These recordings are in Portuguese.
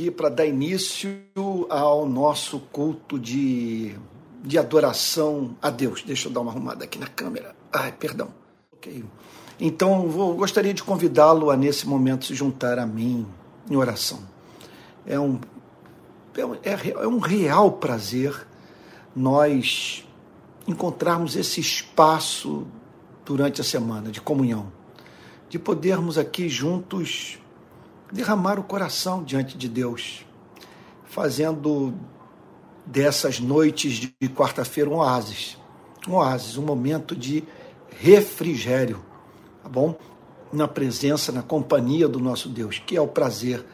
aqui para dar início ao nosso culto de, de adoração a Deus. Deixa eu dar uma arrumada aqui na câmera. Ai, perdão. Ok. Então, vou, gostaria de convidá-lo a, nesse momento, se juntar a mim em oração. É um, é, é, é um real prazer nós encontrarmos esse espaço durante a semana de comunhão, de podermos aqui juntos derramar o coração diante de Deus, fazendo dessas noites de quarta-feira um oásis, um oásis, um momento de refrigério, tá bom? Na presença, na companhia do nosso Deus, que é o prazer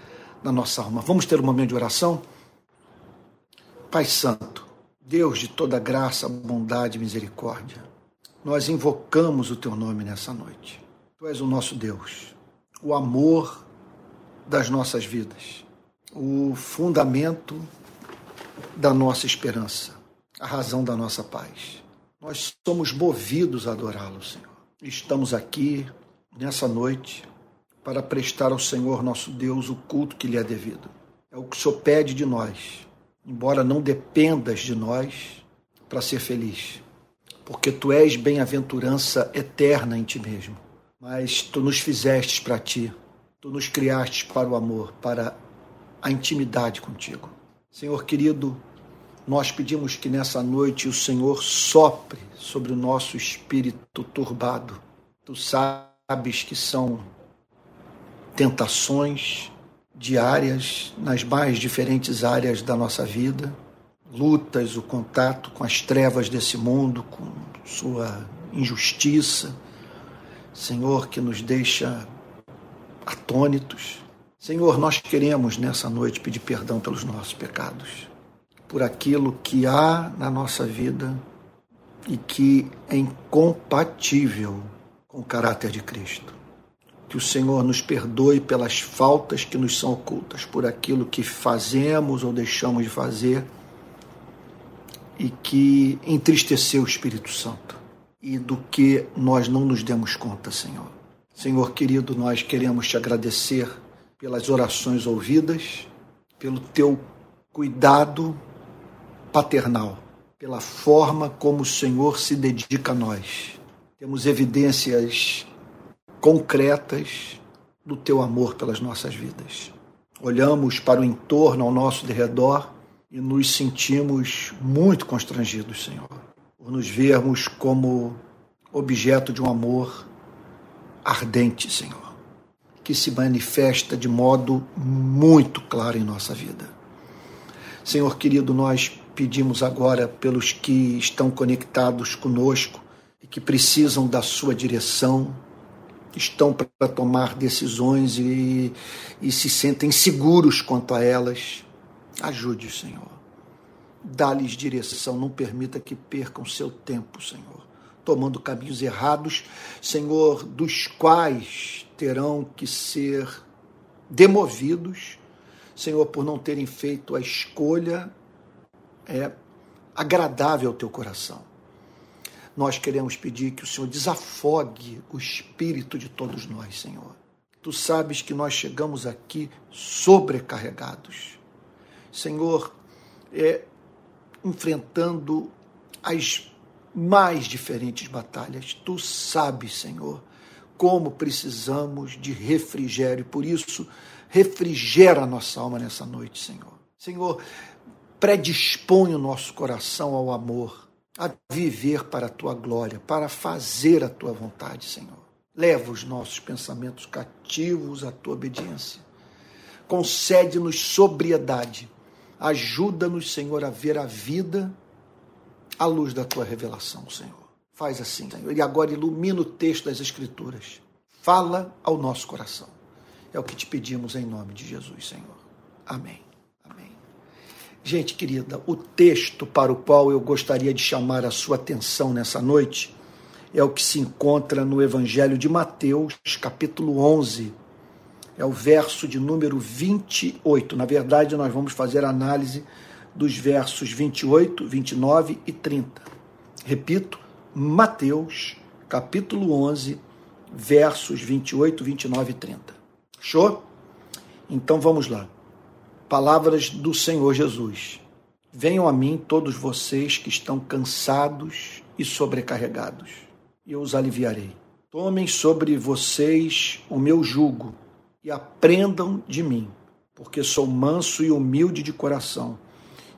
da nossa alma. Vamos ter um momento de oração? Pai Santo, Deus de toda graça, bondade e misericórdia, nós invocamos o teu nome nessa noite. Tu és o nosso Deus, o amor das nossas vidas, o fundamento da nossa esperança, a razão da nossa paz. Nós somos movidos a adorá-lo, Senhor. Estamos aqui nessa noite para prestar ao Senhor nosso Deus o culto que lhe é devido. É o que o Senhor pede de nós, embora não dependas de nós para ser feliz, porque tu és bem-aventurança eterna em ti mesmo. Mas tu nos fizestes para ti Tu nos criaste para o amor, para a intimidade contigo. Senhor querido, nós pedimos que nessa noite o Senhor sopre sobre o nosso espírito turbado. Tu sabes que são tentações diárias nas mais diferentes áreas da nossa vida, lutas, o contato com as trevas desse mundo, com sua injustiça. Senhor, que nos deixa atônitos. Senhor, nós queremos nessa noite pedir perdão pelos nossos pecados, por aquilo que há na nossa vida e que é incompatível com o caráter de Cristo. Que o Senhor nos perdoe pelas faltas que nos são ocultas, por aquilo que fazemos ou deixamos de fazer e que entristeceu o Espírito Santo e do que nós não nos demos conta, Senhor. Senhor querido, nós queremos te agradecer pelas orações ouvidas, pelo teu cuidado paternal, pela forma como o Senhor se dedica a nós. Temos evidências concretas do teu amor pelas nossas vidas. Olhamos para o entorno ao nosso derredor e nos sentimos muito constrangidos, Senhor, por nos vermos como objeto de um amor ardente, Senhor, que se manifesta de modo muito claro em nossa vida. Senhor querido, nós pedimos agora pelos que estão conectados conosco e que precisam da sua direção, estão para tomar decisões e, e se sentem seguros quanto a elas. Ajude, Senhor. Dá-lhes direção, não permita que percam seu tempo, Senhor tomando caminhos errados, Senhor, dos quais terão que ser demovidos, Senhor, por não terem feito a escolha é, agradável ao teu coração. Nós queremos pedir que o Senhor desafogue o espírito de todos nós, Senhor. Tu sabes que nós chegamos aqui sobrecarregados. Senhor, é, enfrentando as mais diferentes batalhas. Tu sabes, Senhor, como precisamos de refrigério. Por isso, refrigera a nossa alma nessa noite, Senhor. Senhor, predispõe o nosso coração ao amor, a viver para a tua glória, para fazer a tua vontade, Senhor. Leva os nossos pensamentos cativos à tua obediência. Concede-nos sobriedade. Ajuda-nos, Senhor, a ver a vida à luz da tua revelação, Senhor. Faz assim, Senhor. E agora ilumina o texto das Escrituras. Fala ao nosso coração. É o que te pedimos em nome de Jesus, Senhor. Amém. Amém. Gente querida, o texto para o qual eu gostaria de chamar a sua atenção nessa noite é o que se encontra no Evangelho de Mateus, capítulo 11. É o verso de número 28. Na verdade, nós vamos fazer análise dos versos 28, 29 e 30. Repito, Mateus, capítulo 11, versos 28, 29 e 30. Show? Então vamos lá. Palavras do Senhor Jesus. Venham a mim todos vocês que estão cansados e sobrecarregados, e eu os aliviarei. Tomem sobre vocês o meu jugo e aprendam de mim, porque sou manso e humilde de coração,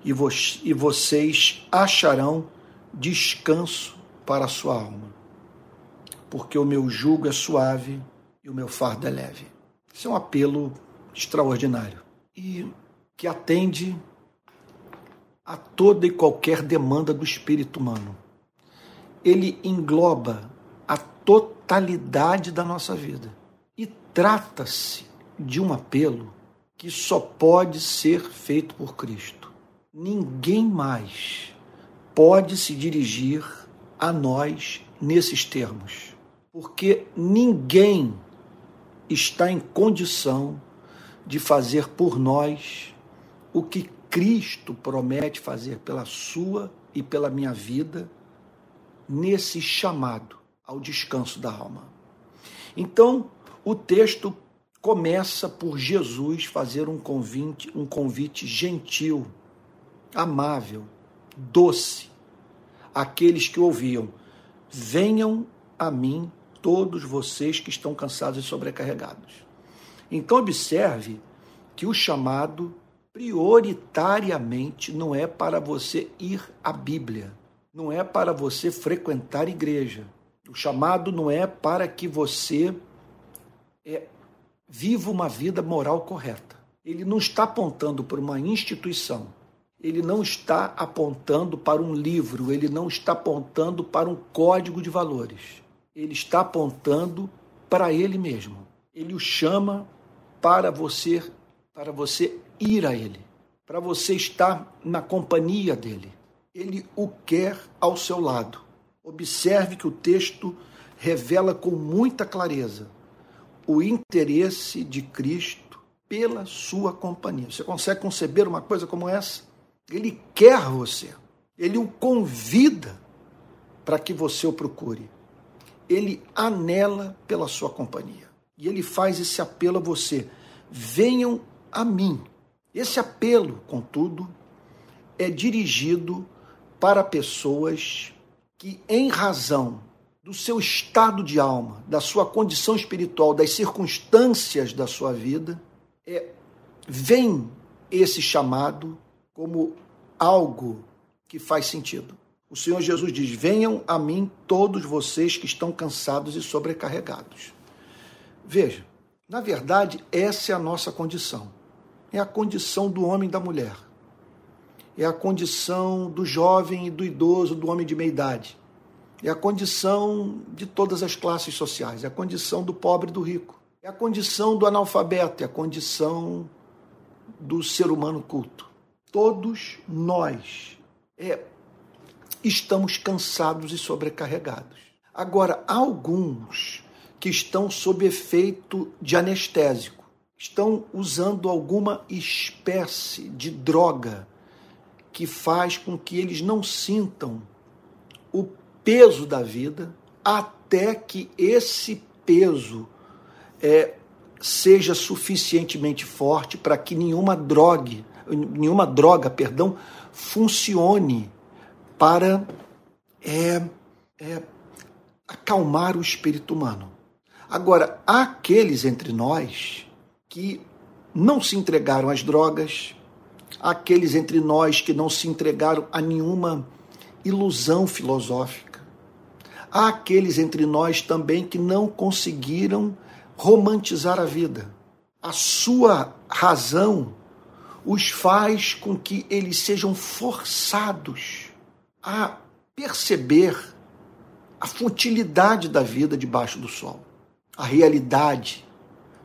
e, vo e vocês acharão descanso para a sua alma, porque o meu jugo é suave e o meu fardo é leve. Isso é um apelo extraordinário e que atende a toda e qualquer demanda do espírito humano. Ele engloba a totalidade da nossa vida e trata-se de um apelo que só pode ser feito por Cristo. Ninguém mais pode se dirigir a nós nesses termos, porque ninguém está em condição de fazer por nós o que Cristo promete fazer pela sua e pela minha vida nesse chamado ao descanso da alma. Então, o texto começa por Jesus fazer um convite, um convite gentil, amável, doce, àqueles que ouviam: Venham a mim todos vocês que estão cansados e sobrecarregados. Então, observe que o chamado prioritariamente não é para você ir à Bíblia, não é para você frequentar igreja. O chamado não é para que você é, viva uma vida moral correta. Ele não está apontando para uma instituição, ele não está apontando para um livro, ele não está apontando para um código de valores. Ele está apontando para ele mesmo. Ele o chama para você, para você ir a ele, para você estar na companhia dele. Ele o quer ao seu lado. Observe que o texto revela com muita clareza o interesse de Cristo pela sua companhia. Você consegue conceber uma coisa como essa? Ele quer você. Ele o convida para que você o procure. Ele anela pela sua companhia. E ele faz esse apelo a você: venham a mim. Esse apelo, contudo, é dirigido para pessoas que, em razão do seu estado de alma, da sua condição espiritual, das circunstâncias da sua vida, é, vem esse chamado como algo que faz sentido. O Senhor Jesus diz: Venham a mim todos vocês que estão cansados e sobrecarregados. Veja, na verdade, essa é a nossa condição. É a condição do homem e da mulher. É a condição do jovem e do idoso, do homem de meia idade. É a condição de todas as classes sociais. É a condição do pobre e do rico. É a condição do analfabeto. É a condição do ser humano culto todos nós é, estamos cansados e sobrecarregados. Agora, há alguns que estão sob efeito de anestésico, estão usando alguma espécie de droga que faz com que eles não sintam o peso da vida até que esse peso é, seja suficientemente forte para que nenhuma droga nenhuma droga, perdão, funcione para é, é, acalmar o espírito humano. Agora, há aqueles entre nós que não se entregaram às drogas, há aqueles entre nós que não se entregaram a nenhuma ilusão filosófica, há aqueles entre nós também que não conseguiram romantizar a vida. A sua razão os faz com que eles sejam forçados a perceber a futilidade da vida debaixo do sol, a realidade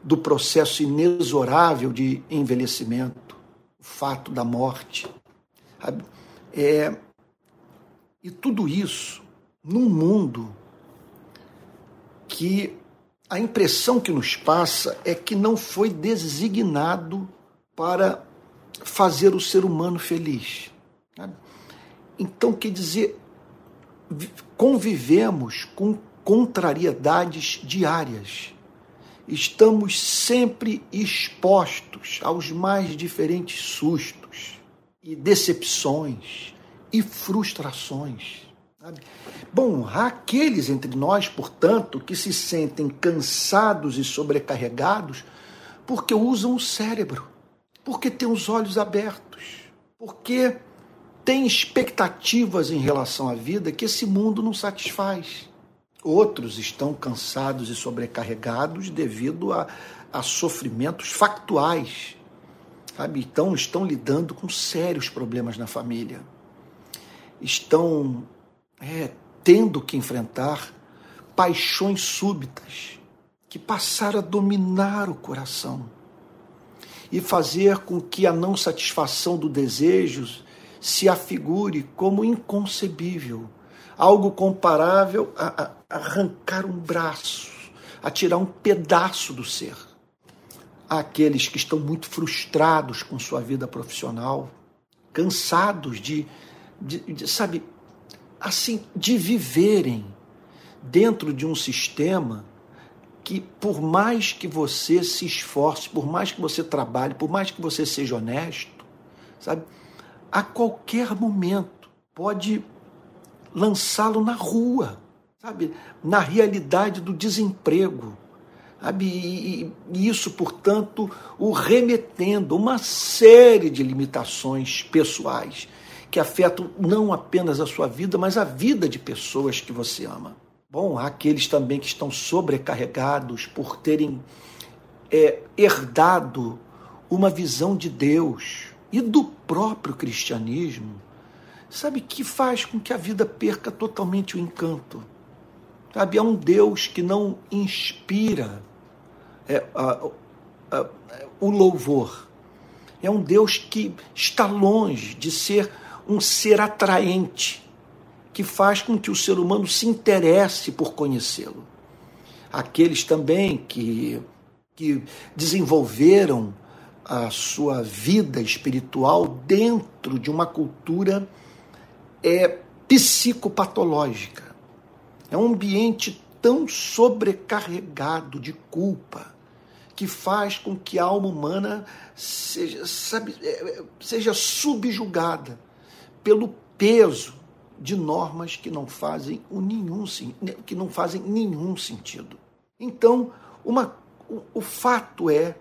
do processo inexorável de envelhecimento, o fato da morte. É, e tudo isso num mundo que a impressão que nos passa é que não foi designado para fazer o ser humano feliz. Então, quer dizer, convivemos com contrariedades diárias estamos sempre expostos aos mais diferentes sustos e decepções e frustrações. Bom, há aqueles entre nós, portanto, que se sentem cansados e sobrecarregados porque usam o cérebro, porque têm os olhos abertos, porque têm expectativas em relação à vida que esse mundo não satisfaz. Outros estão cansados e sobrecarregados devido a, a sofrimentos factuais. Sabe? Então estão lidando com sérios problemas na família. Estão é, tendo que enfrentar paixões súbitas que passaram a dominar o coração e fazer com que a não satisfação do desejo se afigure como inconcebível, algo comparável a, arrancar um braço, a tirar um pedaço do ser. Há aqueles que estão muito frustrados com sua vida profissional, cansados de, de, de sabe, assim, de viverem dentro de um sistema que, por mais que você se esforce, por mais que você trabalhe, por mais que você seja honesto, sabe, a qualquer momento pode lançá-lo na rua, sabe, na realidade do desemprego. Sabe? E, e isso, portanto, o remetendo a uma série de limitações pessoais que afetam não apenas a sua vida, mas a vida de pessoas que você ama. Bom, há aqueles também que estão sobrecarregados por terem é, herdado uma visão de Deus e do próprio cristianismo, sabe, que faz com que a vida perca totalmente o encanto. Sabe, é um Deus que não inspira é, a, a, o louvor. É um Deus que está longe de ser um ser atraente que faz com que o ser humano se interesse por conhecê-lo. Aqueles também que, que desenvolveram a sua vida espiritual dentro de uma cultura é, psicopatológica. É um ambiente tão sobrecarregado de culpa que faz com que a alma humana seja, sabe, é, seja subjugada pelo peso de normas que não fazem o nenhum que não fazem nenhum sentido. Então, uma, o, o fato é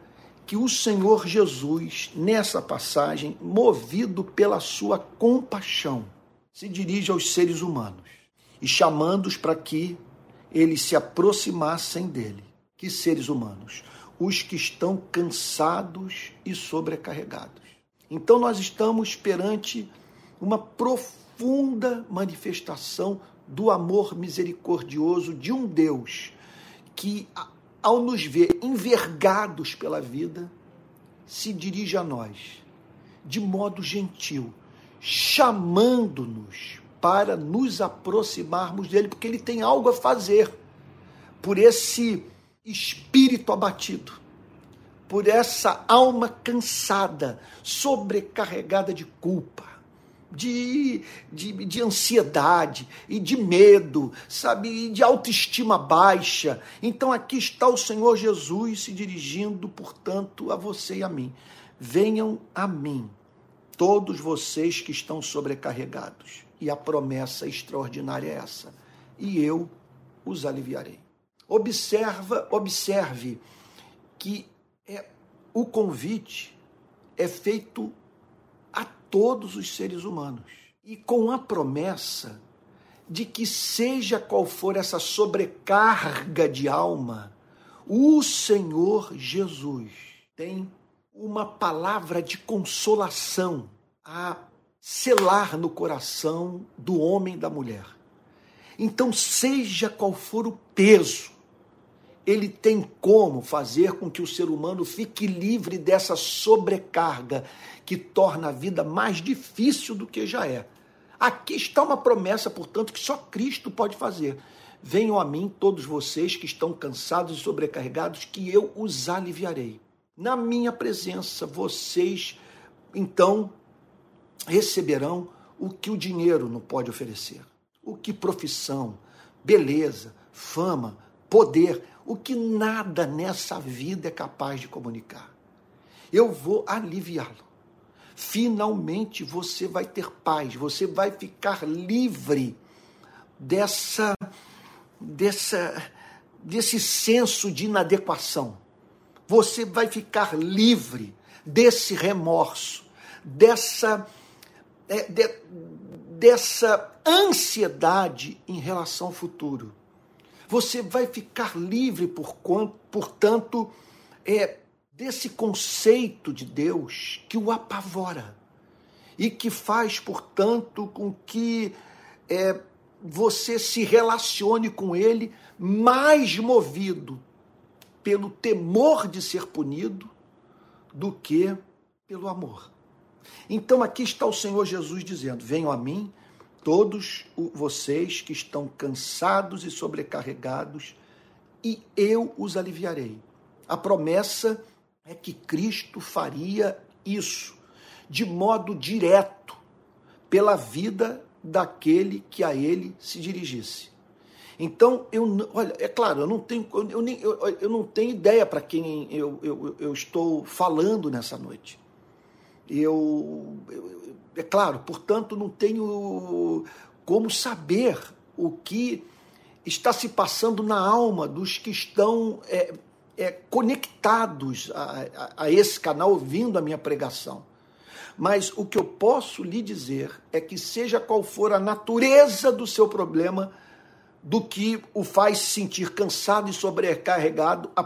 que o Senhor Jesus, nessa passagem, movido pela sua compaixão, se dirige aos seres humanos e chamando-os para que eles se aproximassem dele. Que seres humanos? Os que estão cansados e sobrecarregados. Então, nós estamos perante uma profunda manifestação do amor misericordioso de um Deus que, ao nos ver envergados pela vida, se dirige a nós de modo gentil, chamando-nos para nos aproximarmos dele, porque ele tem algo a fazer por esse espírito abatido, por essa alma cansada, sobrecarregada de culpa de, de, de ansiedade e de medo, sabe, e de autoestima baixa. Então aqui está o Senhor Jesus se dirigindo, portanto, a você e a mim. Venham a mim, todos vocês que estão sobrecarregados. E a promessa extraordinária é essa: e eu os aliviarei. Observa, observe que é, o convite é feito todos os seres humanos. E com a promessa de que, seja qual for essa sobrecarga de alma, o Senhor Jesus tem uma palavra de consolação a selar no coração do homem e da mulher. Então, seja qual for o peso, ele tem como fazer com que o ser humano fique livre dessa sobrecarga que torna a vida mais difícil do que já é. Aqui está uma promessa, portanto, que só Cristo pode fazer. Venham a mim todos vocês que estão cansados e sobrecarregados, que eu os aliviarei. Na minha presença, vocês então receberão o que o dinheiro não pode oferecer. O que profissão, beleza, fama, poder, o que nada nessa vida é capaz de comunicar. Eu vou aliviá-lo. Finalmente você vai ter paz, você vai ficar livre dessa dessa desse senso de inadequação. Você vai ficar livre desse remorso, dessa é, de, dessa ansiedade em relação ao futuro. Você vai ficar livre, por portanto, é, desse conceito de Deus que o apavora e que faz, portanto, com que é, você se relacione com ele mais movido pelo temor de ser punido do que pelo amor. Então aqui está o Senhor Jesus dizendo: Venham a mim, todos vocês que estão cansados e sobrecarregados, e eu os aliviarei. A promessa é que Cristo faria isso de modo direto pela vida daquele que a ele se dirigisse. Então, eu, olha, é claro, eu não tenho, eu, eu, eu não tenho ideia para quem eu, eu, eu estou falando nessa noite. Eu, eu, é claro, portanto, não tenho como saber o que está se passando na alma dos que estão é, é, conectados a, a, a esse canal ouvindo a minha pregação. Mas o que eu posso lhe dizer é que, seja qual for a natureza do seu problema, do que o faz sentir cansado e sobrecarregado, a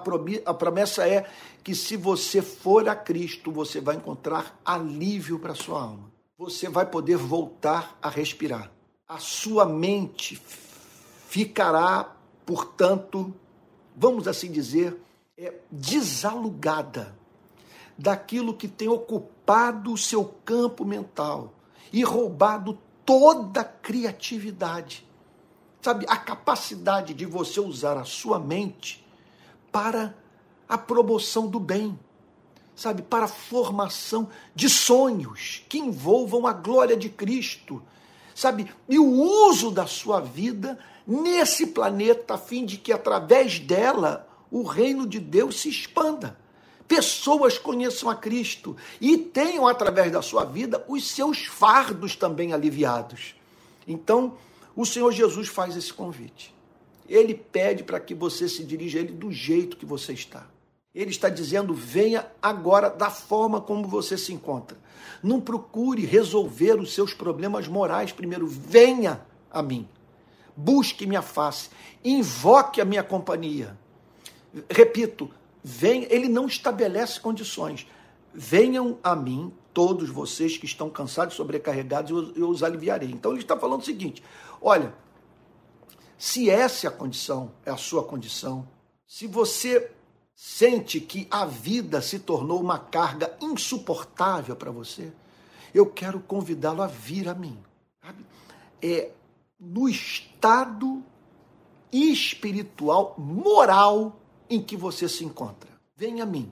promessa é que se você for a Cristo, você vai encontrar alívio para sua alma. Você vai poder voltar a respirar. A sua mente ficará, portanto, vamos assim dizer, é, desalugada daquilo que tem ocupado o seu campo mental e roubado toda a criatividade. Sabe, a capacidade de você usar a sua mente para a promoção do bem, sabe, para a formação de sonhos que envolvam a glória de Cristo, sabe, e o uso da sua vida nesse planeta a fim de que através dela o reino de Deus se expanda pessoas conheçam a Cristo e tenham, através da sua vida, os seus fardos também aliviados. Então, o Senhor Jesus faz esse convite. Ele pede para que você se dirija a Ele do jeito que você está. Ele está dizendo: venha agora da forma como você se encontra. Não procure resolver os seus problemas morais primeiro. Venha a mim. Busque minha face. Invoque a minha companhia. Repito, Vem, ele não estabelece condições. Venham a mim todos vocês que estão cansados sobrecarregados, eu, eu os aliviarei. Então ele está falando o seguinte: olha, se essa é a condição, é a sua condição, se você sente que a vida se tornou uma carga insuportável para você, eu quero convidá-lo a vir a mim. Sabe? É no estado espiritual, moral em que você se encontra. Venha a mim,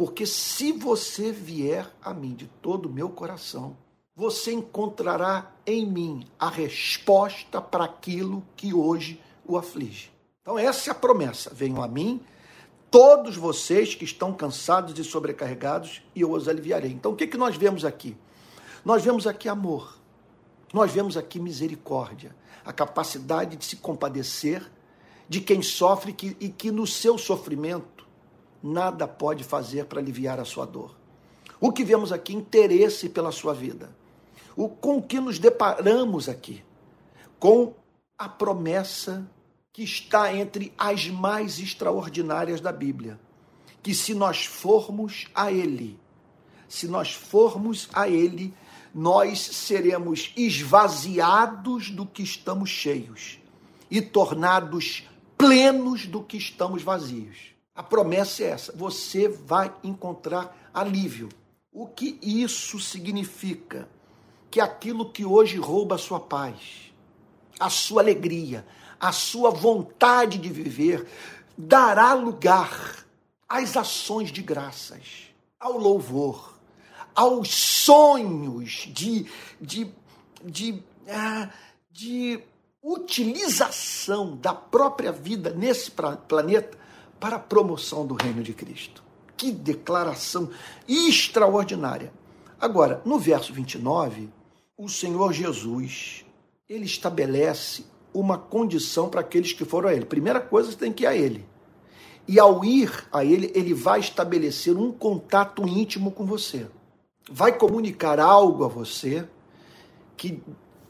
porque se você vier a mim de todo o meu coração, você encontrará em mim a resposta para aquilo que hoje o aflige. Então, essa é a promessa. Venham a mim, todos vocês que estão cansados e sobrecarregados, e eu os aliviarei. Então, o que, que nós vemos aqui? Nós vemos aqui amor, nós vemos aqui misericórdia, a capacidade de se compadecer de quem sofre e que no seu sofrimento nada pode fazer para aliviar a sua dor. O que vemos aqui, interesse pela sua vida. O com que nos deparamos aqui, com a promessa que está entre as mais extraordinárias da Bíblia, que se nós formos a Ele, se nós formos a Ele, nós seremos esvaziados do que estamos cheios e tornados plenos do que estamos vazios. A promessa é essa: você vai encontrar alívio. O que isso significa? Que aquilo que hoje rouba a sua paz, a sua alegria, a sua vontade de viver, dará lugar às ações de graças, ao louvor, aos sonhos de, de, de, ah, de utilização da própria vida nesse planeta para a promoção do reino de Cristo. Que declaração extraordinária. Agora, no verso 29, o Senhor Jesus, ele estabelece uma condição para aqueles que foram a ele. Primeira coisa, você tem que ir a ele. E ao ir a ele, ele vai estabelecer um contato íntimo com você. Vai comunicar algo a você que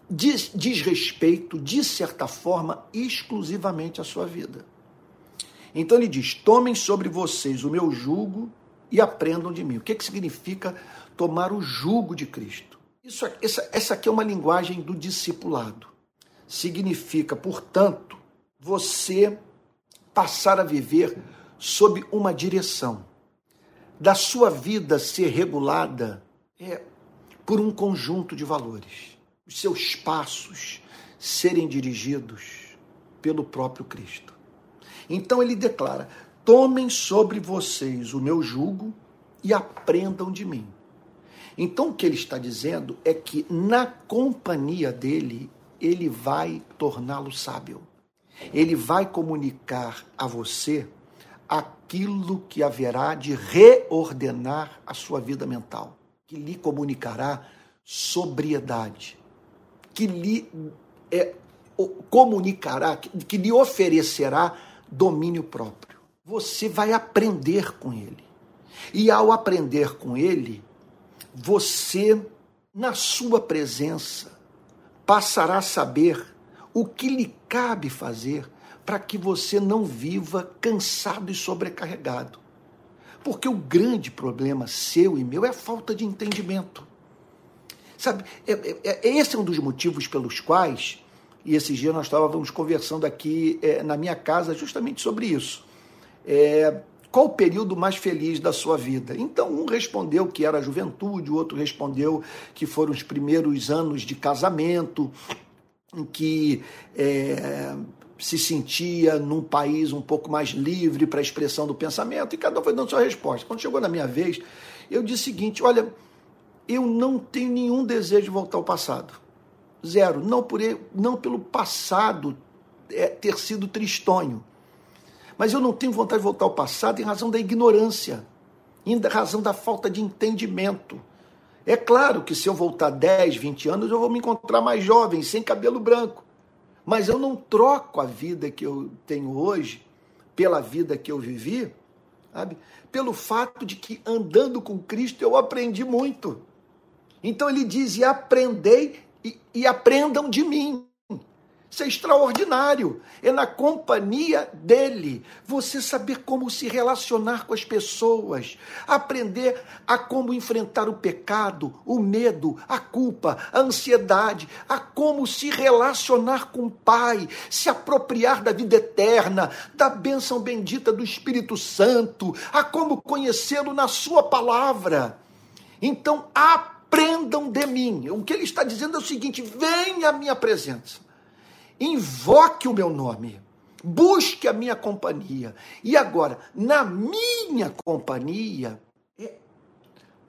diz, diz respeito, de certa forma, exclusivamente à sua vida. Então ele diz: Tomem sobre vocês o meu jugo e aprendam de mim. O que, que significa tomar o jugo de Cristo? Isso, essa, essa aqui é uma linguagem do discipulado. Significa, portanto, você passar a viver sob uma direção, da sua vida ser regulada é, por um conjunto de valores, os seus passos serem dirigidos pelo próprio Cristo. Então ele declara: tomem sobre vocês o meu jugo e aprendam de mim. Então o que ele está dizendo é que na companhia dele, ele vai torná-lo sábio. Ele vai comunicar a você aquilo que haverá de reordenar a sua vida mental, que lhe comunicará sobriedade, que lhe é, comunicará, que, que lhe oferecerá domínio próprio. Você vai aprender com ele. E ao aprender com ele, você, na sua presença, passará a saber o que lhe cabe fazer para que você não viva cansado e sobrecarregado. Porque o grande problema seu e meu é a falta de entendimento. Sabe, é, é, é esse é um dos motivos pelos quais e esses dias nós estávamos conversando aqui é, na minha casa justamente sobre isso. É, qual o período mais feliz da sua vida? Então, um respondeu que era a juventude, o outro respondeu que foram os primeiros anos de casamento, em que é, se sentia num país um pouco mais livre para a expressão do pensamento, e cada um foi dando sua resposta. Quando chegou na minha vez, eu disse o seguinte: olha, eu não tenho nenhum desejo de voltar ao passado. Zero. Não, por ele, não pelo passado é, ter sido tristonho. Mas eu não tenho vontade de voltar ao passado em razão da ignorância, em razão da falta de entendimento. É claro que se eu voltar 10, 20 anos, eu vou me encontrar mais jovem, sem cabelo branco. Mas eu não troco a vida que eu tenho hoje pela vida que eu vivi, sabe? Pelo fato de que andando com Cristo eu aprendi muito. Então ele diz: e aprendei e, e aprendam de mim. Isso é extraordinário. É na companhia dele. Você saber como se relacionar com as pessoas. Aprender a como enfrentar o pecado, o medo, a culpa, a ansiedade. A como se relacionar com o Pai. Se apropriar da vida eterna, da bênção bendita do Espírito Santo. A como conhecê-lo na Sua palavra. Então, aprenda aprendam de mim. O que ele está dizendo é o seguinte: venha à minha presença, invoque o meu nome, busque a minha companhia. E agora, na minha companhia, é,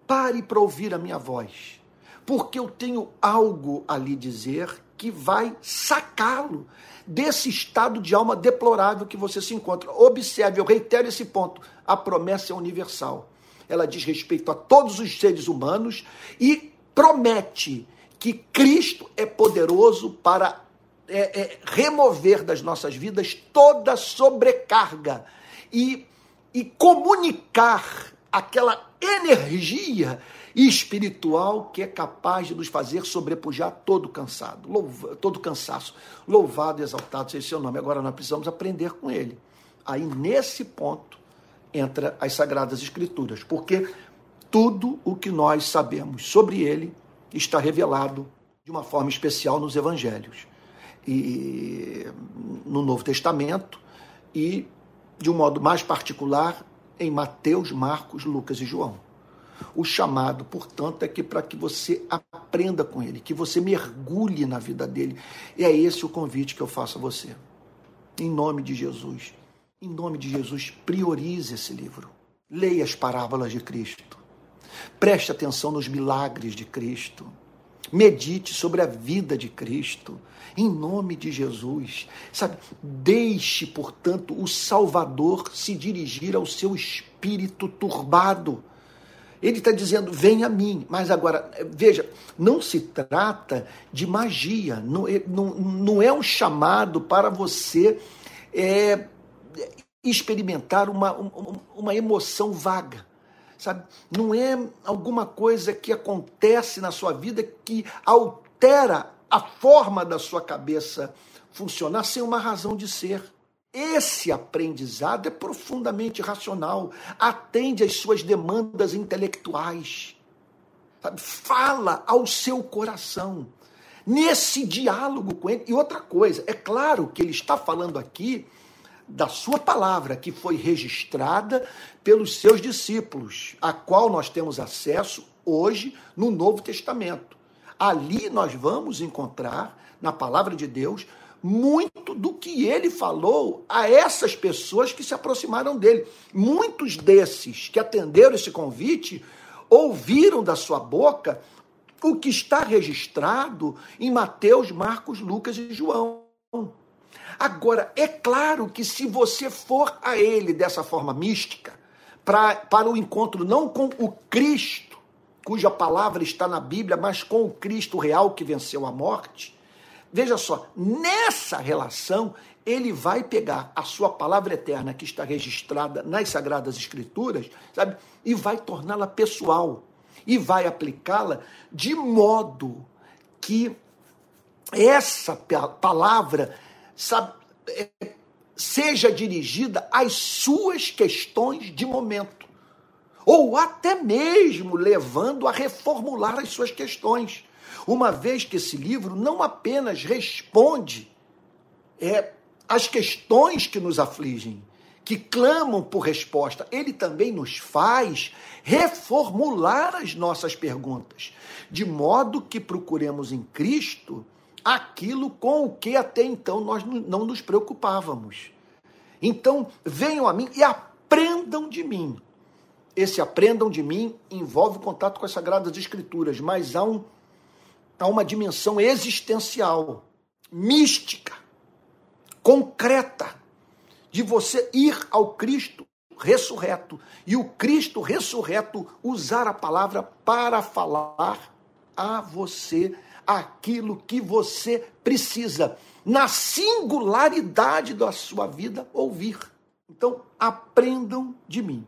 pare para ouvir a minha voz, porque eu tenho algo a lhe dizer que vai sacá-lo desse estado de alma deplorável que você se encontra. Observe, eu reitero esse ponto: a promessa é universal ela diz respeito a todos os seres humanos e promete que Cristo é poderoso para é, é, remover das nossas vidas toda sobrecarga e, e comunicar aquela energia espiritual que é capaz de nos fazer sobrepujar todo cansado, louva, todo cansaço. Louvado e exaltado seja o seu nome. Agora nós precisamos aprender com ele. Aí nesse ponto entra as Sagradas Escrituras, porque tudo o que nós sabemos sobre ele está revelado de uma forma especial nos Evangelhos e no Novo Testamento e de um modo mais particular em Mateus, Marcos, Lucas e João. O chamado, portanto, é que para que você aprenda com ele, que você mergulhe na vida dele. E é esse o convite que eu faço a você. Em nome de Jesus. Em nome de Jesus, priorize esse livro. Leia as parábolas de Cristo. Preste atenção nos milagres de Cristo. medite sobre a vida de Cristo, em nome de Jesus. Sabe, deixe, portanto, o Salvador se dirigir ao seu espírito turbado. Ele está dizendo, vem a mim. Mas agora, veja, não se trata de magia, não é, não, não é um chamado para você é, experimentar uma, uma emoção vaga. Sabe? Não é alguma coisa que acontece na sua vida que altera a forma da sua cabeça funcionar sem uma razão de ser. Esse aprendizado é profundamente racional, atende às suas demandas intelectuais, sabe? fala ao seu coração. Nesse diálogo com ele. E outra coisa, é claro que ele está falando aqui da sua palavra, que foi registrada pelos seus discípulos, a qual nós temos acesso hoje no Novo Testamento. Ali nós vamos encontrar, na palavra de Deus, muito do que ele falou a essas pessoas que se aproximaram dele. Muitos desses que atenderam esse convite ouviram da sua boca o que está registrado em Mateus, Marcos, Lucas e João. Agora, é claro que se você for a ele dessa forma mística, pra, para o encontro não com o Cristo, cuja palavra está na Bíblia, mas com o Cristo real que venceu a morte, Veja só, nessa relação, ele vai pegar a sua palavra eterna que está registrada nas Sagradas Escrituras, sabe? E vai torná-la pessoal. E vai aplicá-la de modo que essa palavra, seja dirigida às suas questões de momento. Ou até mesmo levando a reformular as suas questões uma vez que esse livro não apenas responde é, as questões que nos afligem, que clamam por resposta, ele também nos faz reformular as nossas perguntas, de modo que procuremos em Cristo aquilo com o que até então nós não nos preocupávamos. Então, venham a mim e aprendam de mim. Esse aprendam de mim envolve contato com as Sagradas Escrituras, mas há um a uma dimensão existencial, mística, concreta, de você ir ao Cristo ressurreto e o Cristo ressurreto usar a palavra para falar a você aquilo que você precisa, na singularidade da sua vida, ouvir. Então, aprendam de mim.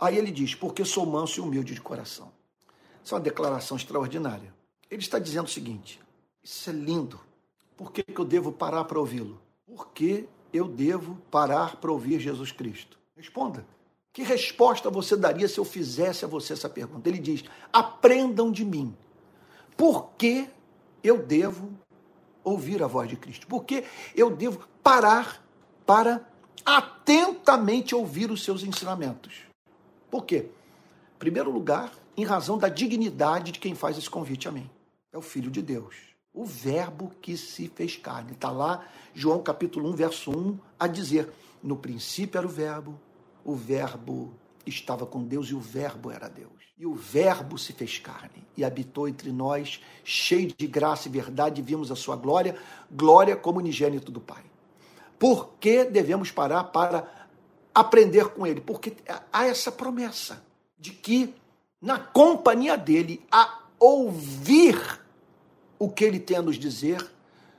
Aí ele diz: porque sou manso e humilde de coração. Isso é uma declaração extraordinária. Ele está dizendo o seguinte: Isso é lindo. Por que, eu devo parar para ouvi-lo? Por que eu devo parar para ouvir Jesus Cristo? Responda. Que resposta você daria se eu fizesse a você essa pergunta? Ele diz: aprendam de mim. Por que eu devo ouvir a voz de Cristo? Por que eu devo parar para atentamente ouvir os seus ensinamentos? Por quê? Em primeiro lugar, em razão da dignidade de quem faz esse convite a mim é o Filho de Deus. O Verbo que se fez carne. Está lá, João capítulo 1, verso 1, a dizer: No princípio era o Verbo, o Verbo estava com Deus e o Verbo era Deus. E o Verbo se fez carne e habitou entre nós, cheio de graça e verdade, vimos a sua glória, glória como unigênito do Pai. Por que devemos parar para aprender com ele? Porque há essa promessa de que na companhia dele, a ouvir o que ele tem a nos dizer,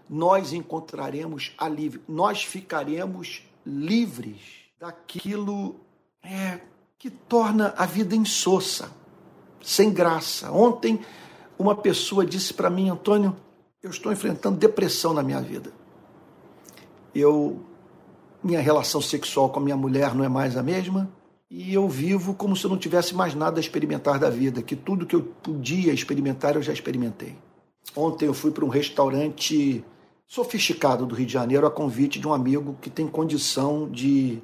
nós encontraremos alívio, nós ficaremos livres daquilo é, que torna a vida insossa, sem graça. Ontem, uma pessoa disse para mim, Antônio, eu estou enfrentando depressão na minha vida. Eu, minha relação sexual com a minha mulher não é mais a mesma e eu vivo como se eu não tivesse mais nada a experimentar da vida, que tudo que eu podia experimentar eu já experimentei. Ontem eu fui para um restaurante sofisticado do Rio de Janeiro a convite de um amigo que tem condição de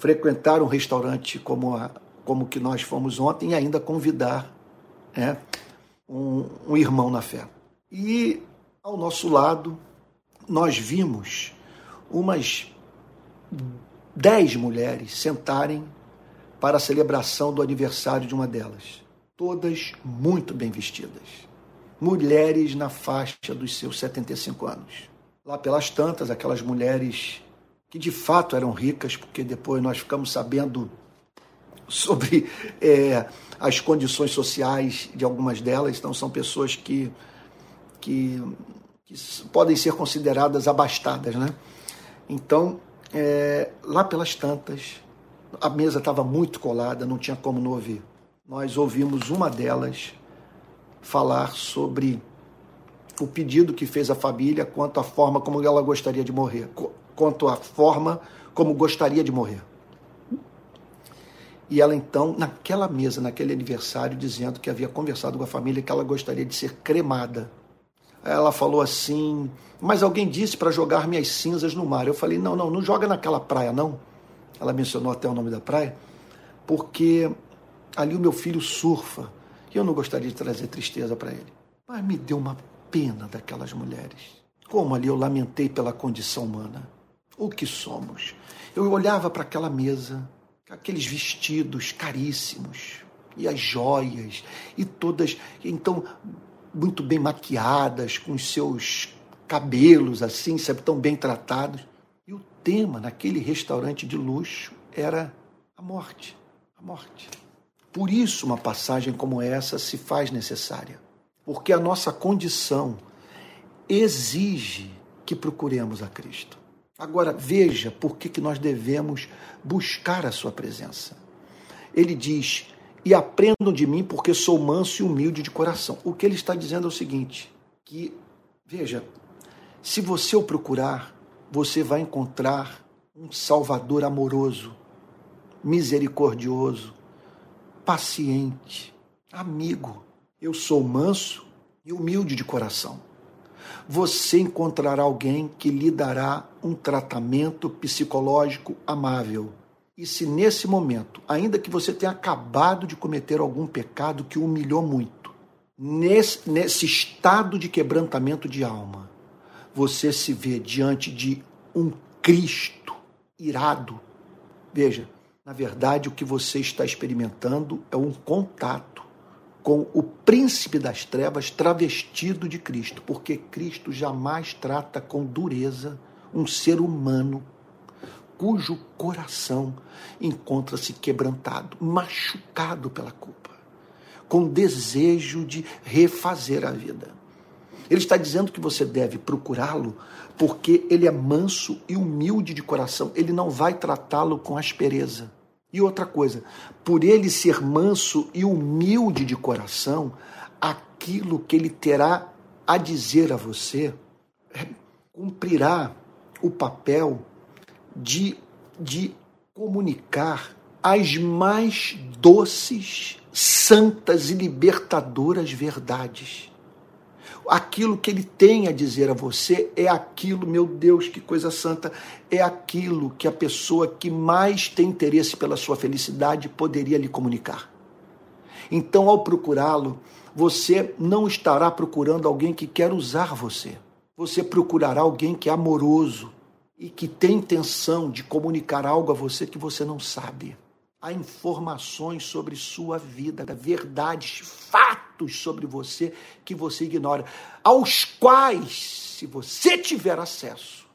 frequentar um restaurante como, a, como que nós fomos ontem e ainda convidar né, um, um irmão na fé. E ao nosso lado nós vimos umas dez mulheres sentarem para a celebração do aniversário de uma delas, todas muito bem vestidas mulheres na faixa dos seus 75 anos. Lá pelas tantas, aquelas mulheres que de fato eram ricas, porque depois nós ficamos sabendo sobre é, as condições sociais de algumas delas, então são pessoas que, que, que podem ser consideradas abastadas, né? Então, é, lá pelas tantas, a mesa estava muito colada, não tinha como não ouvir. Nós ouvimos uma delas falar sobre o pedido que fez a família quanto à forma como ela gostaria de morrer, quanto à forma como gostaria de morrer. E ela então, naquela mesa, naquele aniversário, dizendo que havia conversado com a família que ela gostaria de ser cremada. Ela falou assim: Mas alguém disse para jogar minhas cinzas no mar. Eu falei: Não, não, não joga naquela praia, não. Ela mencionou até o nome da praia, porque ali o meu filho surfa e eu não gostaria de trazer tristeza para ele. Mas me deu uma pena daquelas mulheres. Como ali eu lamentei pela condição humana. O que somos? Eu olhava para aquela mesa, aqueles vestidos caríssimos, e as joias, e todas, então, muito bem maquiadas, com os seus cabelos assim, sabe, tão bem tratados. E o tema naquele restaurante de luxo era a morte. A morte. Por isso, uma passagem como essa se faz necessária, porque a nossa condição exige que procuremos a Cristo. Agora, veja por que, que nós devemos buscar a Sua presença. Ele diz: E aprendam de mim, porque sou manso e humilde de coração. O que ele está dizendo é o seguinte: que, veja, se você o procurar, você vai encontrar um Salvador amoroso, misericordioso, paciente, amigo. Eu sou manso e humilde de coração. Você encontrará alguém que lhe dará um tratamento psicológico amável. E se nesse momento, ainda que você tenha acabado de cometer algum pecado que humilhou muito, nesse, nesse estado de quebrantamento de alma, você se vê diante de um Cristo irado. Veja, na verdade, o que você está experimentando é um contato com o príncipe das trevas travestido de Cristo, porque Cristo jamais trata com dureza um ser humano cujo coração encontra-se quebrantado, machucado pela culpa, com desejo de refazer a vida. Ele está dizendo que você deve procurá-lo porque ele é manso e humilde de coração. Ele não vai tratá-lo com aspereza. E outra coisa, por ele ser manso e humilde de coração, aquilo que ele terá a dizer a você é, cumprirá o papel de, de comunicar as mais doces, santas e libertadoras verdades aquilo que ele tem a dizer a você é aquilo, meu Deus, que coisa santa, é aquilo que a pessoa que mais tem interesse pela sua felicidade poderia lhe comunicar. Então, ao procurá-lo, você não estará procurando alguém que quer usar você. Você procurará alguém que é amoroso e que tem intenção de comunicar algo a você que você não sabe. Há informações sobre sua vida, verdades, fatos sobre você que você ignora, aos quais, se você tiver acesso,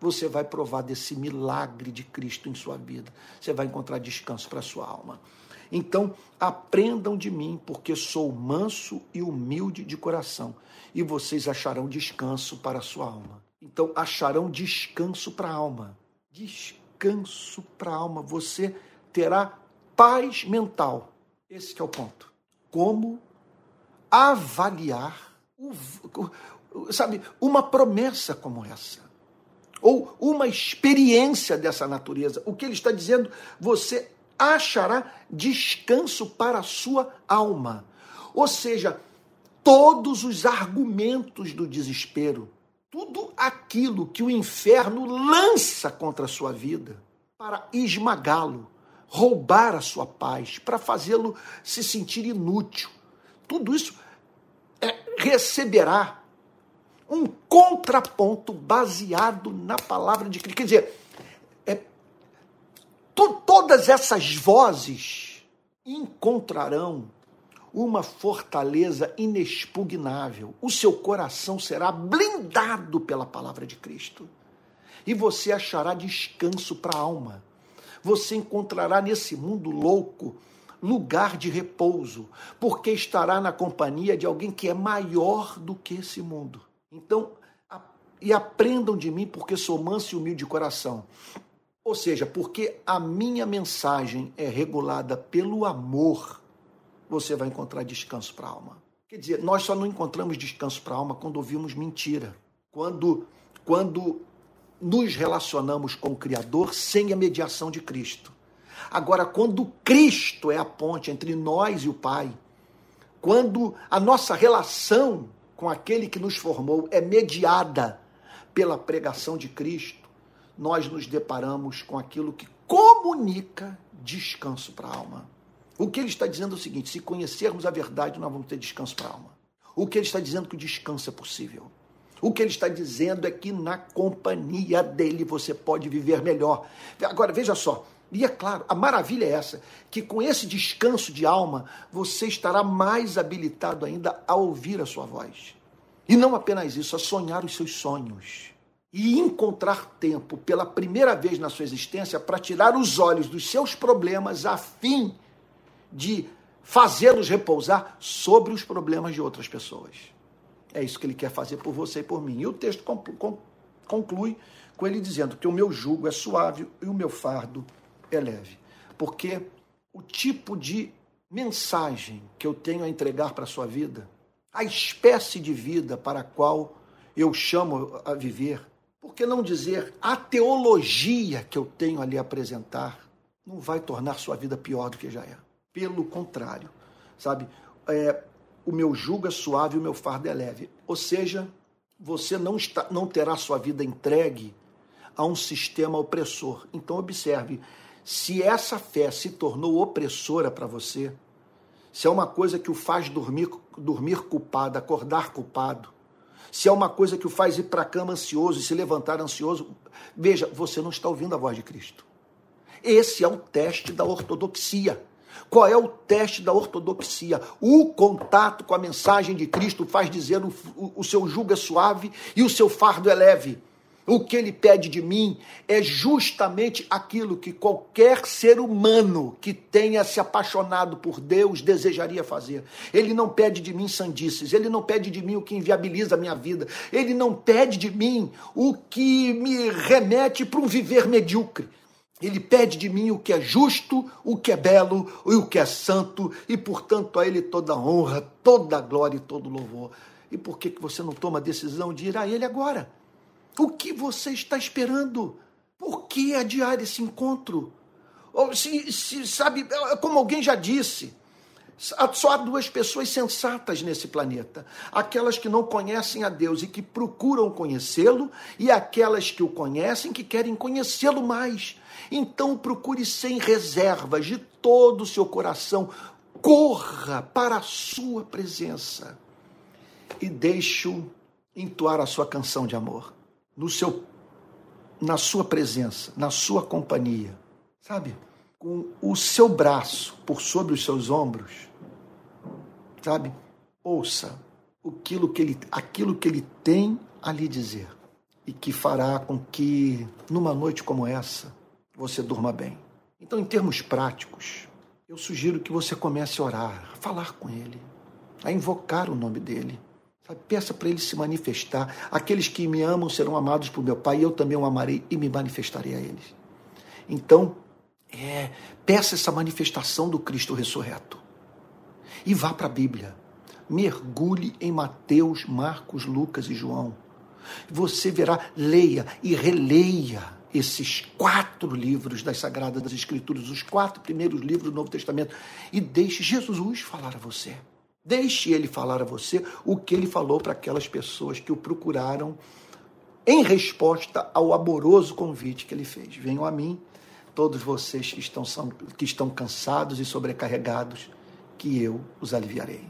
você vai provar desse milagre de Cristo em sua vida. Você vai encontrar descanso para sua alma. Então, aprendam de mim, porque sou manso e humilde de coração, e vocês acharão descanso para a sua alma. Então, acharão descanso para a alma. Descanso para a alma. Você terá paz mental. Esse é o ponto. Como avaliar, sabe, uma promessa como essa? Ou uma experiência dessa natureza. O que ele está dizendo, você achará descanso para a sua alma. Ou seja, todos os argumentos do desespero, tudo aquilo que o inferno lança contra a sua vida para esmagá-lo, roubar a sua paz, para fazê-lo se sentir inútil. Tudo isso receberá um contraponto baseado na palavra de Cristo. Quer dizer, é, to, todas essas vozes encontrarão uma fortaleza inexpugnável. O seu coração será blindado pela palavra de Cristo. E você achará descanso para a alma. Você encontrará nesse mundo louco lugar de repouso, porque estará na companhia de alguém que é maior do que esse mundo. Então, e aprendam de mim, porque sou manso e humilde de coração. Ou seja, porque a minha mensagem é regulada pelo amor, você vai encontrar descanso para a alma. Quer dizer, nós só não encontramos descanso para a alma quando ouvimos mentira. Quando, quando nos relacionamos com o Criador sem a mediação de Cristo. Agora, quando Cristo é a ponte entre nós e o Pai, quando a nossa relação com aquele que nos formou é mediada pela pregação de Cristo, nós nos deparamos com aquilo que comunica descanso para a alma. O que ele está dizendo é o seguinte: se conhecermos a verdade, nós vamos ter descanso para a alma. O que ele está dizendo é que o descanso é possível. O que ele está dizendo é que na companhia dele você pode viver melhor. Agora, veja só, e é claro, a maravilha é essa, que com esse descanso de alma, você estará mais habilitado ainda a ouvir a sua voz. E não apenas isso, a sonhar os seus sonhos. E encontrar tempo pela primeira vez na sua existência para tirar os olhos dos seus problemas a fim de fazê-los repousar sobre os problemas de outras pessoas. É isso que ele quer fazer por você e por mim. E o texto conclui com ele dizendo que o meu jugo é suave e o meu fardo é leve. Porque o tipo de mensagem que eu tenho a entregar para a sua vida, a espécie de vida para a qual eu chamo a viver, por que não dizer a teologia que eu tenho a apresentar, não vai tornar sua vida pior do que já é. Pelo contrário, sabe? É, o meu jugo é suave o meu fardo é leve. Ou seja, você não, está, não terá sua vida entregue a um sistema opressor. Então, observe: se essa fé se tornou opressora para você, se é uma coisa que o faz dormir, dormir culpado, acordar culpado, se é uma coisa que o faz ir para a cama ansioso e se levantar ansioso, veja, você não está ouvindo a voz de Cristo. Esse é o teste da ortodoxia. Qual é o teste da ortodoxia? O contato com a mensagem de Cristo faz dizer o, o, o seu jugo é suave e o seu fardo é leve. O que ele pede de mim é justamente aquilo que qualquer ser humano que tenha se apaixonado por Deus desejaria fazer. Ele não pede de mim sandices, ele não pede de mim o que inviabiliza a minha vida, ele não pede de mim o que me remete para um viver medíocre. Ele pede de mim o que é justo, o que é belo e o que é santo, e portanto a ele toda honra, toda glória e todo louvor. E por que, que você não toma a decisão de ir a ele agora? O que você está esperando? Por que adiar esse encontro? Ou se, se sabe, como alguém já disse, só há duas pessoas sensatas nesse planeta: aquelas que não conhecem a Deus e que procuram conhecê-lo, e aquelas que o conhecem que querem conhecê-lo mais. Então procure sem reservas de todo o seu coração, corra para a sua presença e deixe-o entoar a sua canção de amor no seu, na sua presença, na sua companhia, sabe? Com o seu braço por sobre os seus ombros, sabe? Ouça aquilo que ele, aquilo que ele tem a lhe dizer e que fará com que numa noite como essa você durma bem. Então, em termos práticos, eu sugiro que você comece a orar, a falar com ele, a invocar o nome dele Sabe? Peça para ele se manifestar. Aqueles que me amam serão amados por meu Pai, e eu também o amarei e me manifestarei a eles. Então, é, peça essa manifestação do Cristo ressurreto. E vá para a Bíblia. Mergulhe em Mateus, Marcos, Lucas e João. Você verá, leia e releia esses quatro livros das Sagradas Escrituras, os quatro primeiros livros do Novo Testamento, e deixe Jesus falar a você. Deixe ele falar a você o que ele falou para aquelas pessoas que o procuraram em resposta ao amoroso convite que ele fez. Venham a mim, todos vocês que estão, que estão cansados e sobrecarregados, que eu os aliviarei.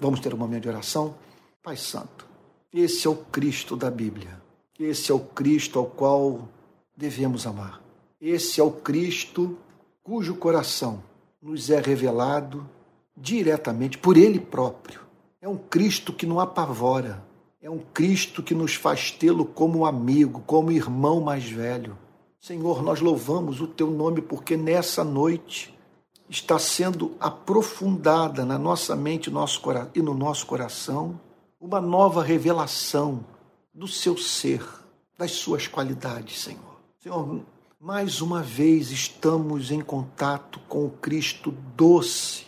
Vamos ter um momento de oração? Pai Santo, esse é o Cristo da Bíblia. Esse é o Cristo ao qual devemos amar. Esse é o Cristo cujo coração nos é revelado diretamente por Ele próprio. É um Cristo que não apavora, é um Cristo que nos faz tê-lo como amigo, como irmão mais velho. Senhor, nós louvamos o teu nome porque nessa noite está sendo aprofundada na nossa mente nosso e no nosso coração uma nova revelação do seu ser, das suas qualidades, Senhor. Senhor, mais uma vez estamos em contato com o Cristo doce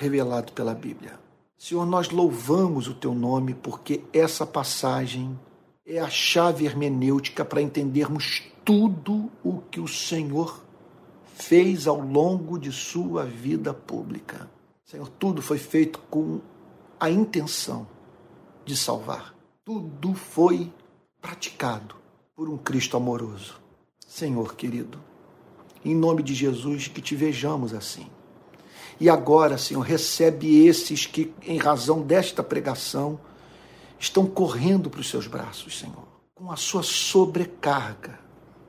revelado pela Bíblia. Senhor, nós louvamos o teu nome porque essa passagem é a chave hermenêutica para entendermos tudo o que o Senhor fez ao longo de sua vida pública. Senhor, tudo foi feito com a intenção de salvar. Tudo foi praticado por um Cristo amoroso. Senhor querido, em nome de Jesus, que te vejamos assim. E agora, Senhor, recebe esses que, em razão desta pregação, estão correndo para os seus braços, Senhor, com a sua sobrecarga,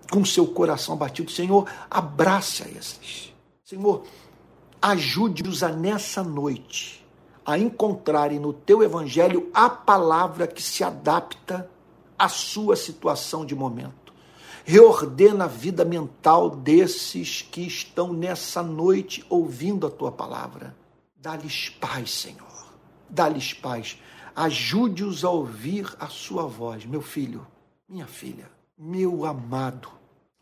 com o seu coração batido. Senhor, abraça esses. Senhor, ajude-os a nessa noite a encontrarem no teu evangelho a palavra que se adapta à sua situação de momento. Reordena a vida mental desses que estão nessa noite ouvindo a tua palavra. Dá-lhes paz, Senhor. Dá-lhes paz. Ajude-os a ouvir a sua voz, meu filho, minha filha, meu amado.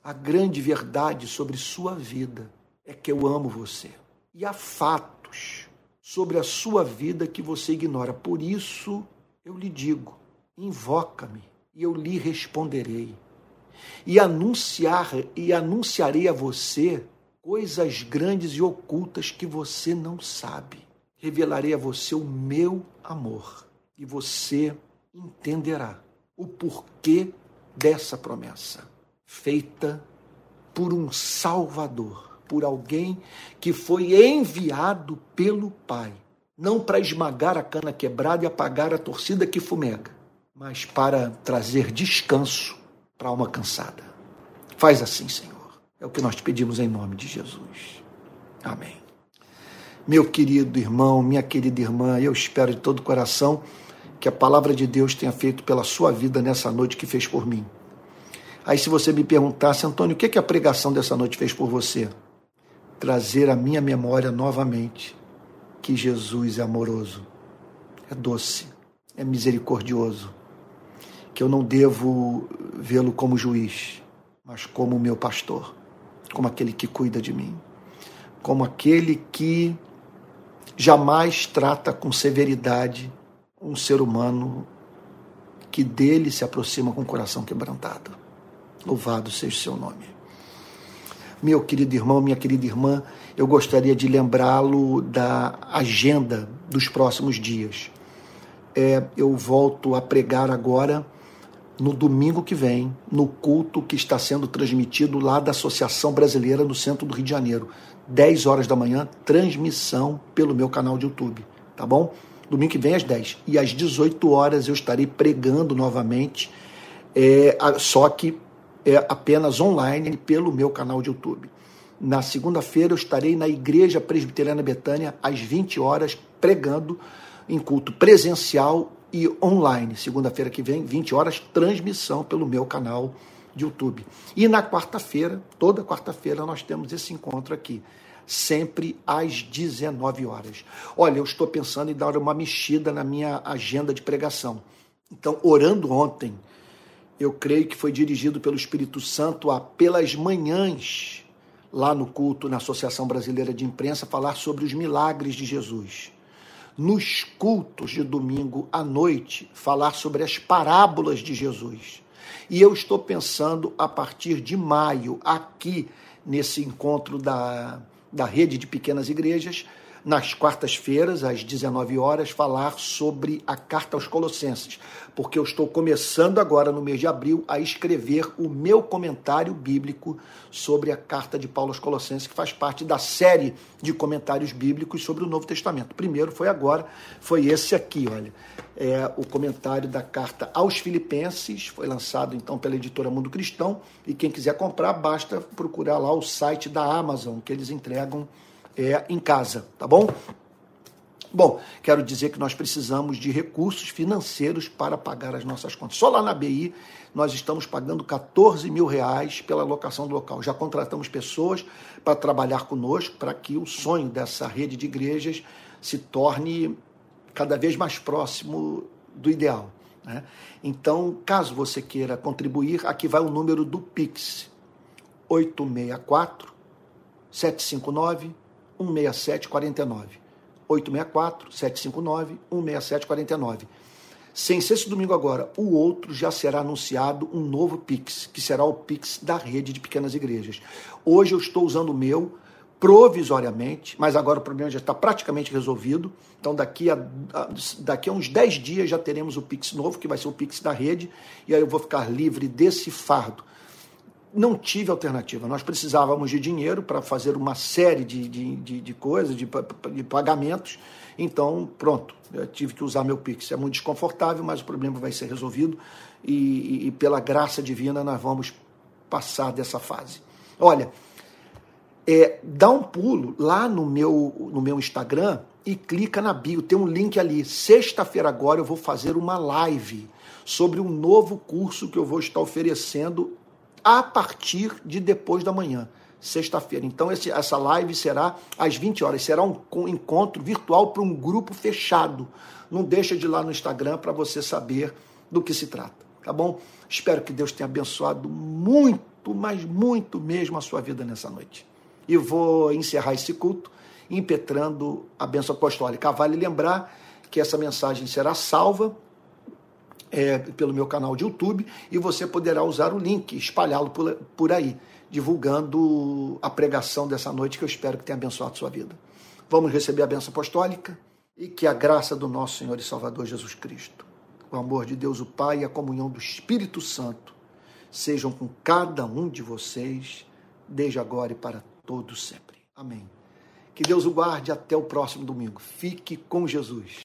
A grande verdade sobre sua vida é que eu amo você. E há fatos sobre a sua vida que você ignora. Por isso eu lhe digo: invoca-me e eu lhe responderei e anunciar e anunciarei a você coisas grandes e ocultas que você não sabe. Revelarei a você o meu amor e você entenderá o porquê dessa promessa feita por um Salvador, por alguém que foi enviado pelo Pai, não para esmagar a cana quebrada e apagar a torcida que fumega, mas para trazer descanso para alma cansada. Faz assim, Senhor. É o que nós te pedimos em nome de Jesus. Amém. Meu querido irmão, minha querida irmã, eu espero de todo o coração que a palavra de Deus tenha feito pela sua vida nessa noite que fez por mim. Aí, se você me perguntasse, Antônio, o que, que a pregação dessa noite fez por você? Trazer à minha memória novamente que Jesus é amoroso, é doce, é misericordioso, que eu não devo vê-lo como juiz, mas como meu pastor, como aquele que cuida de mim, como aquele que jamais trata com severidade um ser humano que dele se aproxima com o coração quebrantado. Louvado seja o seu nome. Meu querido irmão, minha querida irmã, eu gostaria de lembrá-lo da agenda dos próximos dias. É, eu volto a pregar agora no domingo que vem, no culto que está sendo transmitido lá da Associação Brasileira no centro do Rio de Janeiro. 10 horas da manhã, transmissão pelo meu canal de YouTube, tá bom? Domingo que vem às 10. E às 18 horas eu estarei pregando novamente, é, só que é apenas online pelo meu canal de YouTube. Na segunda-feira eu estarei na Igreja Presbiteriana Betânia às 20 horas pregando em culto presencial e online. Segunda-feira que vem, 20 horas, transmissão pelo meu canal de YouTube. E na quarta-feira, toda quarta-feira, nós temos esse encontro aqui, sempre às 19 horas. Olha, eu estou pensando em dar uma mexida na minha agenda de pregação. Então, orando ontem, eu creio que foi dirigido pelo Espírito Santo a, pelas manhãs, lá no culto, na Associação Brasileira de Imprensa, falar sobre os milagres de Jesus nos cultos de domingo à noite, falar sobre as parábolas de Jesus. E eu estou pensando, a partir de maio, aqui nesse encontro da, da rede de pequenas igrejas, nas quartas-feiras, às 19 horas, falar sobre a carta aos Colossenses, porque eu estou começando agora, no mês de abril, a escrever o meu comentário bíblico sobre a carta de Paulo aos Colossenses, que faz parte da série de comentários bíblicos sobre o Novo Testamento. Primeiro foi agora, foi esse aqui, olha. É o comentário da carta aos Filipenses, foi lançado então pela editora Mundo Cristão, e quem quiser comprar, basta procurar lá o site da Amazon, que eles entregam é, em casa, tá bom? Bom, quero dizer que nós precisamos de recursos financeiros para pagar as nossas contas. Só lá na BI nós estamos pagando 14 mil reais pela locação do local. Já contratamos pessoas para trabalhar conosco para que o sonho dessa rede de igrejas se torne cada vez mais próximo do ideal. Né? Então, caso você queira contribuir, aqui vai o número do Pix: 864 759 16749. 864-759-16749. Sem ser esse domingo agora, o outro já será anunciado um novo Pix, que será o Pix da rede de pequenas igrejas. Hoje eu estou usando o meu provisoriamente, mas agora o problema já está praticamente resolvido. Então daqui a, daqui a uns 10 dias já teremos o Pix novo, que vai ser o Pix da rede, e aí eu vou ficar livre desse fardo não tive alternativa. Nós precisávamos de dinheiro para fazer uma série de, de, de, de coisas, de, de, pagamentos. Então, pronto, tive que usar meu Pix. É muito desconfortável, mas o problema vai ser resolvido e, e, e pela graça divina nós vamos passar dessa fase. Olha, é, dá um pulo lá no meu, no meu Instagram e clica na bio. Tem um link ali. Sexta-feira agora eu vou fazer uma live sobre um novo curso que eu vou estar oferecendo a partir de depois da manhã, sexta-feira. Então, esse, essa live será às 20 horas. Será um, encontro virtual para um grupo fechado. Não deixa de ir lá no Instagram para você saber do que se trata, tá bom? Espero que Deus tenha abençoado muito, mas muito mesmo a sua vida nessa noite. E vou encerrar esse culto impetrando a bênção apostólica. Vale lembrar que essa mensagem será salva é, pelo meu canal de YouTube e você poderá usar o link, espalhá-lo por, por aí, divulgando a pregação dessa noite que eu espero que tenha abençoado a sua vida. Vamos receber a benção apostólica e que a graça do nosso Senhor e Salvador Jesus Cristo, o amor de Deus o Pai e a comunhão do Espírito Santo sejam com cada um de vocês, desde agora e para todos sempre. Amém. Que Deus o guarde até o próximo domingo. Fique com Jesus.